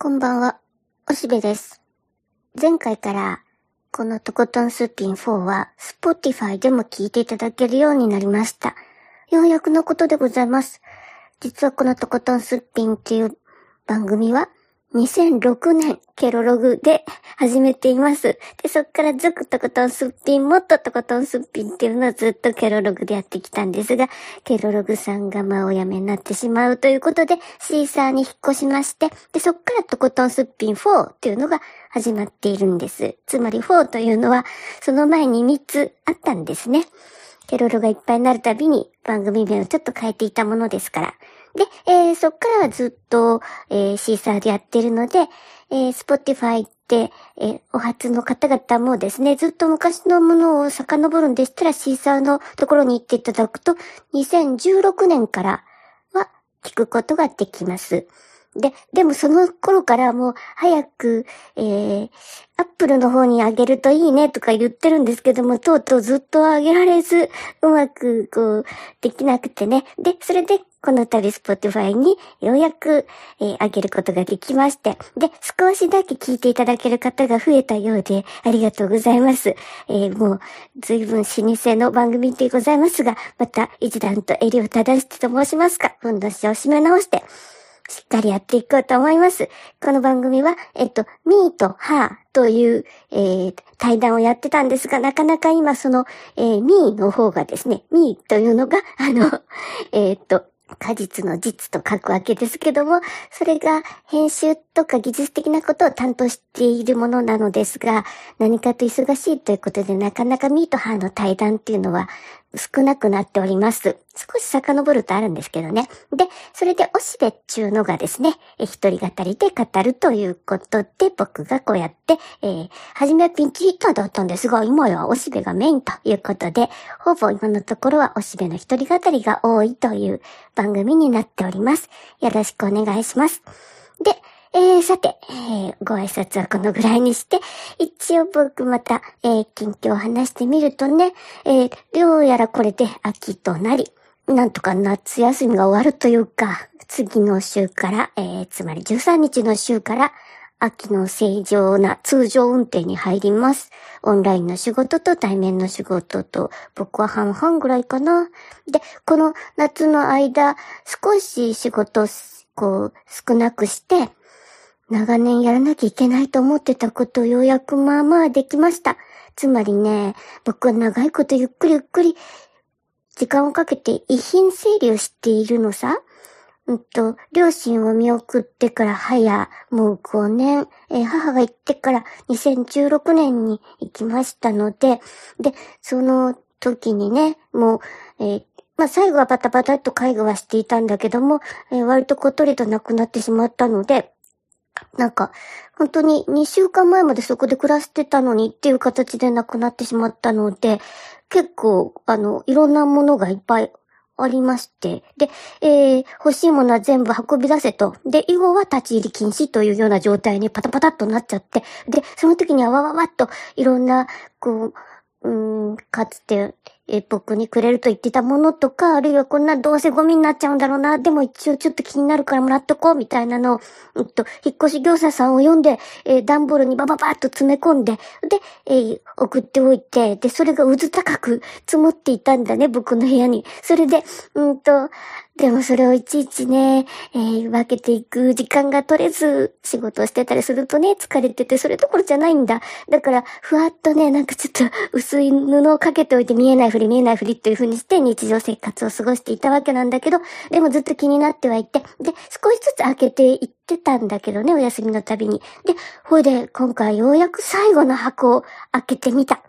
こんばんは、おしべです。前回から、このとことんすっぴん4は、 Spotify でも聞いていただけるようになりました。ようやくのことでございます。実はこのとことんすっぴんっていう番組は、2006年、ケロログで始めています。で、そっからずっとことんすっぴん、もっととことんすっぴんっていうのをずっとケロログでやってきたんですが、ケロログさんがまあお辞めになってしまうということで、 Seesaa に引っ越しまして、で、そっからとことんすっぴん4っていうのが始まっているんです。つまり4というのは、その前に3つあったんですね。ケロログがいっぱいになるたびに番組名をちょっと変えていたものですから。で、えー、そっからはずっと、えー、 Seesaa でやってるので、えー、 Spotify って、えー、お初の方々もですね、ずっと昔のものを遡るんでしたら、 Seesaa のところに行っていただくと、2016年からは聞くことができます。で、でもその頃からもう早く、えー、アップルの方にあげるといいねとか言ってるんですけども、とうとうずっとあげられず、うまくこう、できなくてね。で、それでこの度 Spotify にようやく、えー、あげることができまして。で、少しだけ聞いていただける方が増えたようで、ありがとうございます。えー、もう、随分老舗の番組でございますが、また一段と襟を正してと申しますか、ふんどしを締め直して、しっかりやっていこうと思います。この番組は、えっと、ミーとハーという、えー、対談をやってたんですが、なかなか今その、えー、ミーの方がですね、ミーというのが、あの、えー、っと、果実の実と書くわけですけども、それが編集とか技術的なことを担当しているものなのですが、何かと忙しいということで、なかなかミートハーの対談っていうのは少なくなっております。少し遡るとあるんですけどね。で、それでおしべっちゅうのがですね、一人語りで語るということで、僕がこうやって、えー、初めはピンチヒッターだったんですが、今やおしべがメインということで、ほぼ今のところはおしべの一人語りが多いという番組になっております。よろしくお願いします。で、えー、さて、えー、ご挨拶はこのぐらいにして、一応僕また、えー、近況を話してみるとね、えー、どうやらこれで秋となり、なんとか夏休みが終わるというか、次の週から、えー、つまり13日の週から、秋の正常な通常運転に入ります。オンラインの仕事と対面の仕事と、僕は半々ぐらいかな。で、この夏の間、少し仕事、こう、少なくして、長年やらなきゃいけないと思ってたことをようやくまあまあできました。つまりね、僕は長いことゆっくりゆっくり時間をかけて遺品整理をしているのさ。うんと、両親を見送ってから早、もう5年、えー、母が行ってから2016年に行きましたので、で、その時にね、もう、えー、まあ、最後はバタバタっと介護はしていたんだけども、えー、割とこっとりと亡くなってしまったので、なんか、本当に2週間前までそこで暮らしてたのにっていう形で亡くなってしまったので、結構、あの、いろんなものがいっぱいありまして。で、えー、欲しいものは全部運び出せと。で、以後は立ち入り禁止というような状態にパタパタっとなっちゃって。で、その時にはわわわっといろんな、こう、うん、かつて、え僕にくれると言ってたものとか、あるいはこんなどうせゴミになっちゃうんだろうな、でも一応ちょっと気になるからもらっとこう、みたいなのを、うんと、引っ越し業者さんを読んで、えー、段ボールにバババッと詰め込んで、で、えー、送っておいて、で、それが渦高く積もっていたんだね、僕の部屋に。それで、うんと、でもそれをいちいちね、えー、分けていく時間が取れず、仕事をしてたりするとね、疲れてて、それどころじゃないんだ。だから、ふわっとね、なんかちょっと薄い布をかけておいて見えないふり見えないふりっていう風にして日常生活を過ごしていたわけなんだけど、でもずっと気になってはいて、で、少しずつ開けていってたんだけどね、お休みのたびに。で、ほいで、今回ようやく最後の箱を開けてみた。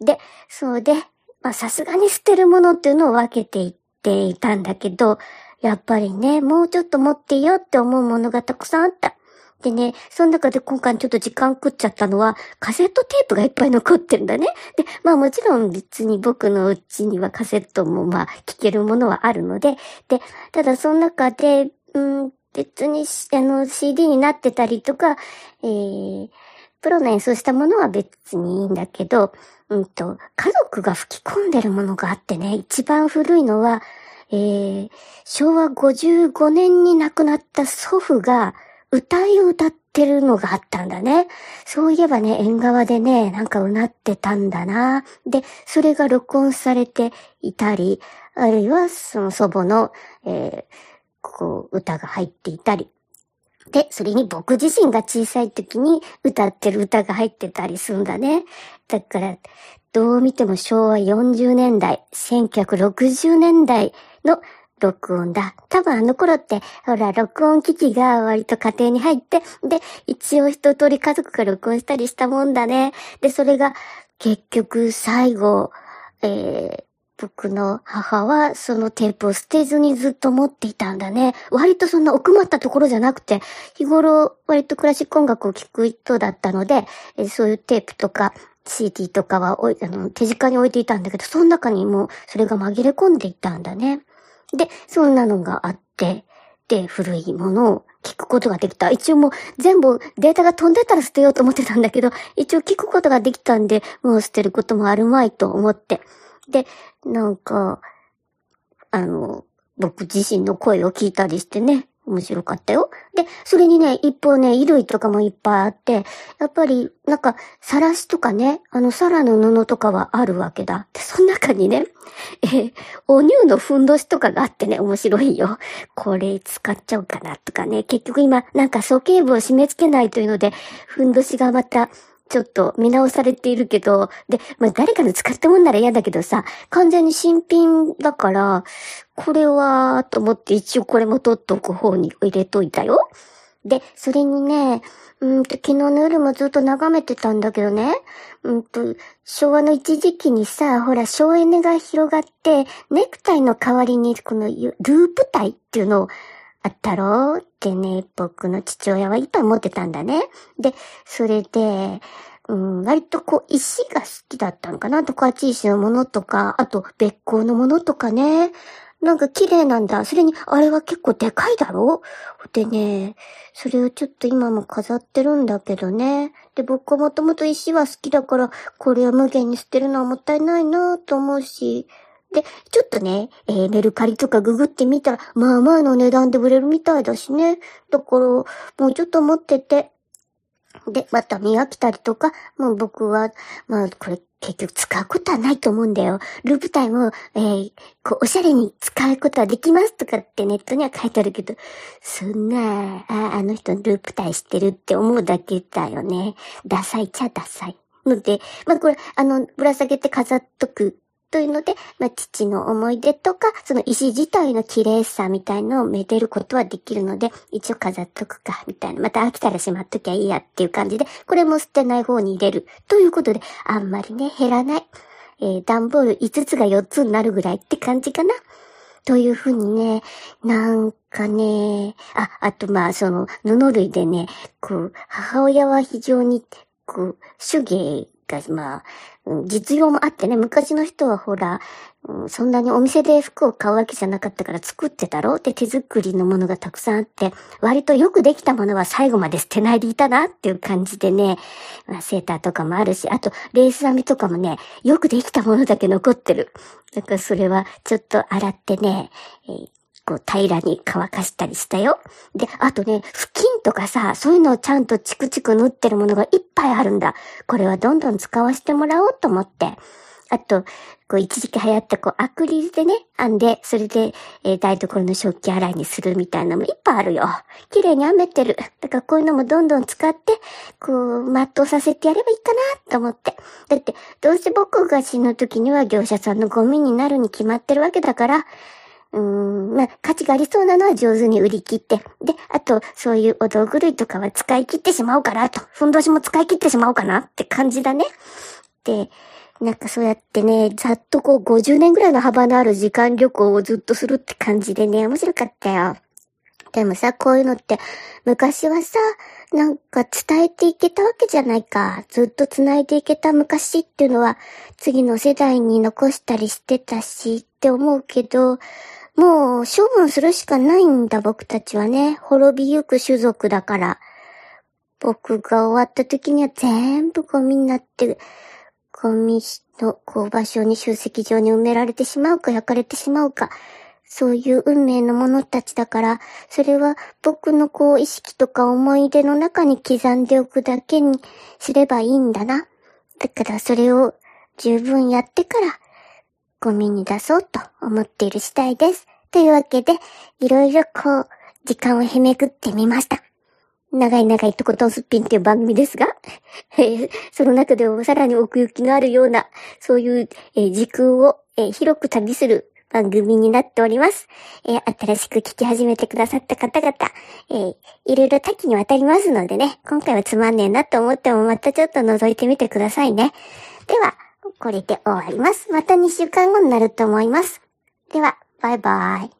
で、そうで、まあさすがに捨てるものっていうのを分けていて、いたんだけど、やっぱりね、もうちょっと持っていよって思うものがたくさんあった。でね、その中で今回ちょっと時間食っちゃったのは、カセットテープがいっぱい残ってるんだね。で、まあもちろん別に僕のうちにはカセットもまあ聞けるものはあるので、で、ただその中で、うん、別にあの CD になってたりとか、えー、プロの演奏したものは別にいいんだけど、うんと、家族が吹き込んでるものがあってね、一番古いのは、えー、昭和55年に亡くなった祖父が歌いを歌ってるのがあったんだね。そういえばね、縁側でね、なんかうなってたんだな。で、それが録音されていたり、あるいはその祖母の、えー、こう、歌が入っていたり。で、それに僕自身が小さい時に歌ってる歌が入ってたりするんだね。だから、どう見ても昭和40年代、1960年代の録音だ。多分あの頃って、ほら、録音機器が割と家庭に入って、で、一応一通り家族が録音したりしたもんだね。で、それが結局最後、えー、僕の母はそのテープを捨てずにずっと持っていたんだね。割とそんな奥まったところじゃなくて、日頃割とクラシック音楽を聴く人だったので、えそういうテープとか CD とかはあの手近に置いていたんだけど、その中にもそれが紛れ込んでいたんだね。で、そんなのがあって、で、古いものを聞くことができた。一応もう全部データが飛んでたら捨てようと思ってたんだけど、一応聞くことができたんで、もう捨てることもあるまいと思って。で、なんか、あの、僕自身の声を聞いたりしてね、面白かったよ。で、それにね、一方ね、衣類とかもいっぱいあって、やっぱり、なんか、さらしとかね、あの、サラの布とかはあるわけだ。で、その中にね、えー、お乳のふんどしとかがあってね、面白いよ。これ使っちゃおうかなとかね。結局今、なんか鼠径部を締め付けないというので、ふんどしがまた、ちょっと見直されているけど、で、まあ、誰かの使ったもんなら嫌だけどさ、完全に新品だから、これは、と思って一応これも取っとく方に入れといたよ。で、それにね、うんと、昨日の夜もずっと眺めてたんだけどね、うんと、昭和の一時期にさ、ほら、省エネが広がって、ネクタイの代わりに、このループタイっていうのを、あったろうってね、僕の父親はいっぱい持ってたんだね。で、それで、うん、割とこう、石が好きだったのかな十勝石のものとか、あと、別光のものとかね。なんか綺麗なんだ。それに、あれは結構でかいだろでね、それをちょっと今も飾ってるんだけどね。で、僕はもともと石は好きだから、これを無限に捨てるのはもったいないなと思うし。で、ちょっとね、えー、メルカリとかググってみたら、まあまあの値段で売れるみたいだしね。だから、もうちょっと持ってて。で、また見飽きたりとか、もう僕は、まあこれ結局使うことはないと思うんだよ。ループタイムを、えー、こう、おしゃれに使うことはできますとかってネットには書いてあるけど、そんな、あ、あの人ループタイしてるって思うだけだよね。ダサいちゃダサい。ので、まあこれ、あの、ぶら下げて飾っとくというので、まあ、父の思い出とか、その石自体の綺麗さみたいのをめでることはできるので、一応飾っとくか、みたいな。また飽きたらしまっときゃいいやっていう感じで、これも捨てない方に入れる。ということで、あんまりね、減らない。えー、段ボール5つが4つになるぐらいって感じかな。というふうにね、なんかね、あ、あとまあ、その、布類でね、こう、母親は非常に、こう、手芸が、まあ、実用もあってね、昔の人はほら、そんなにお店で服を買うわけじゃなかったから作ってたろうって手作りのものがたくさんあって、割とよくできたものは最後まで捨てないでいたなっていう感じでね、ま、セーターとかもあるし、あとレース編みとかもね、よくできたものだけ残ってる。だからそれはちょっと洗ってね、えこう平らに乾かしたりしたよ。で、あとね、布巾とかさ、そういうのをちゃんとチクチク縫ってるものがいっぱいあるんだ。これはどんどん使わせてもらおうと思って。あと、こう一時期流行ったこうアクリルでね、編んで、それで、えー、台所の食器洗いにするみたいなのもいっぱいあるよ。綺麗に編めてる。だからこういうのもどんどん使って、こう、全うさせてやればいいかなと思って。だって、どうせ僕が死ぬ時には業者さんのゴミになるに決まってるわけだから、うん、まあ、価値がありそうなのは上手に売り切って、で、あと、そういうお道具類とかは使い切ってしまおうかなと、ふんどしも使い切ってしまおうかなって感じだね。で、なんかそうやってね、ざっとこう50年ぐらいの幅のある時間旅行をずっとするって感じでね、面白かったよ。でもさ、こういうのって、昔はさ、なんか伝えていけたわけじゃないか。ずっと繋いでいけた昔っていうのは、次の世代に残したりしてたしって思うけど、もう処分するしかないんだ僕たちはね。滅びゆく種族だから。僕が終わった時には全部ゴミになって、ゴミのこう場所に集積場に埋められてしまうか焼かれてしまうか。そういう運命のものたちだから、それは僕のこう意識とか思い出の中に刻んでおくだけにすればいいんだな。だからそれを十分やってから、ゴミに出そうと思っている次第です。というわけで、いろいろこう、時間をへめぐってみました。長い長いとことんすっぴんっていう番組ですが、えー、その中でもさらに奥行きのあるような、そういう、えー、時空を、えー、広く旅する番組になっております。え、新しく聞き始めてくださった方々、え、いろいろ多岐にわたりますのでね、今回はつまんねえなと思ってもまたちょっと覗いてみてくださいね。では、これで終わります。また2週間後になると思います。では、バイバイ。